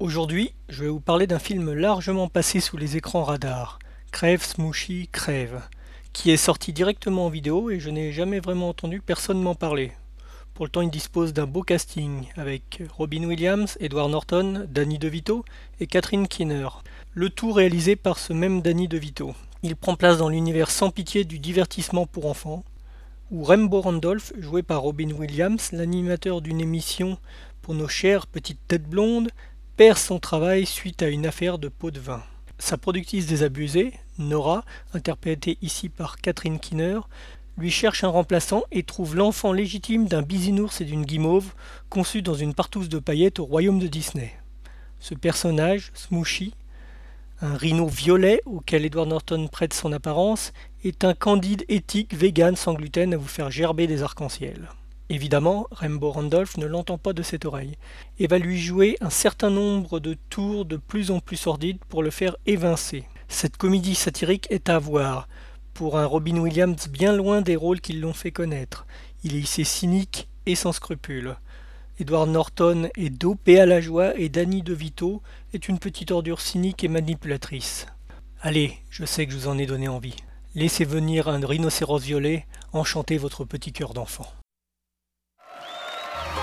Aujourd'hui, je vais vous parler d'un film largement passé sous les écrans radars, Crève Smoochy Crève, qui est sorti directement en vidéo et je n'ai jamais vraiment entendu personne m'en parler. Pourtant, il dispose d'un beau casting avec Robin Williams, Edward Norton, Danny DeVito et Catherine Keener. Le tout réalisé par ce même Danny DeVito. Il prend place dans l'univers sans pitié du divertissement pour enfants, où Rembo Randolph, joué par Robin Williams, l'animateur d'une émission pour nos chères petites têtes blondes, perd son travail suite à une affaire de pot de vin. Sa productrice désabusée, Nora, interprétée ici par Catherine Keener, lui cherche un remplaçant et trouve l'enfant légitime d'un bisinours et d'une guimauve conçu dans une partouze de paillettes au royaume de Disney. Ce personnage, Smoochy, un rhino violet auquel Edward Norton prête son apparence, est un candide éthique vegan sans gluten à vous faire gerber des arcs-en-ciel. Évidemment, Rembo Randolph ne l'entend pas de cette oreille, et va lui jouer un certain nombre de tours de plus en plus sordides pour le faire évincer. Cette comédie satirique est à voir, pour un Robin Williams bien loin des rôles qui l'ont fait connaître. Il est ici cynique et sans scrupules. Edward Norton est dopé à la joie et Danny DeVito est une petite ordure cynique et manipulatrice. Allez, je sais que je vous en ai donné envie. Laissez venir un rhinocéros violet enchanter votre petit cœur d'enfant.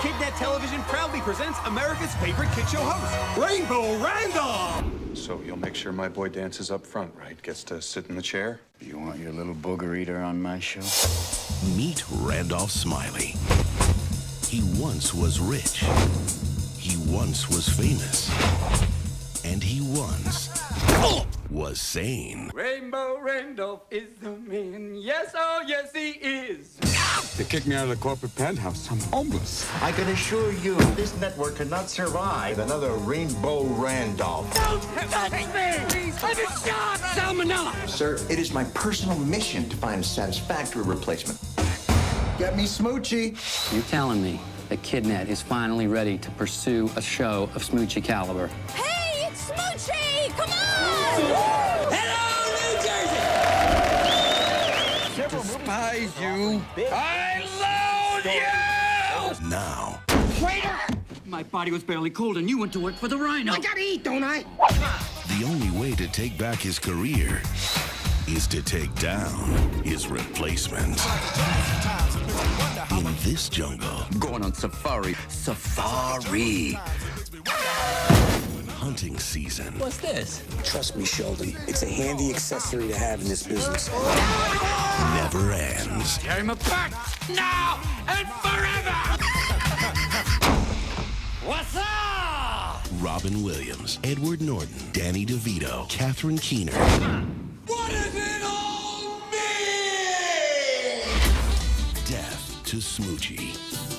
KidNet Television proudly presents America's favorite kid show host, Rainbow Randolph. So you'll make sure my boy dances up front, right? Gets to sit in the chair? You want your little booger eater on my show? Meet Randolph Smiley. He once was rich. He once was famous. And he once was sane. Rainbow Randolph is the man. Yes, oh, yes, he is. They kicked me out of the corporate penthouse. I'm homeless. I can assure you, this network cannot survive another Rainbow Randolph. Don't touch me! I'm in shock! Salmonella! Sir, it is my personal mission to find a satisfactory replacement. Get me Smoochy. You're telling me that KidNet is finally ready to pursue a show of Smoochy caliber? Hey, it's Smoochy! Come on! Hello, New Jersey! Despise you. I loathe you! Now, My body was barely cold and you went to work for the Rhino. I gotta eat, don't I? the only way to take back his career is to take down his replacement. In this jungle, Going on safari. Safari. Hunting season What's this? Trust me, Sheldon. It's a handy accessory to have in this business. never ends. Tear him apart now and forever! What's up? Robin Williams, Edward Norton, Danny DeVito, Catherine Keener, What does it all mean? Death to Smoochy.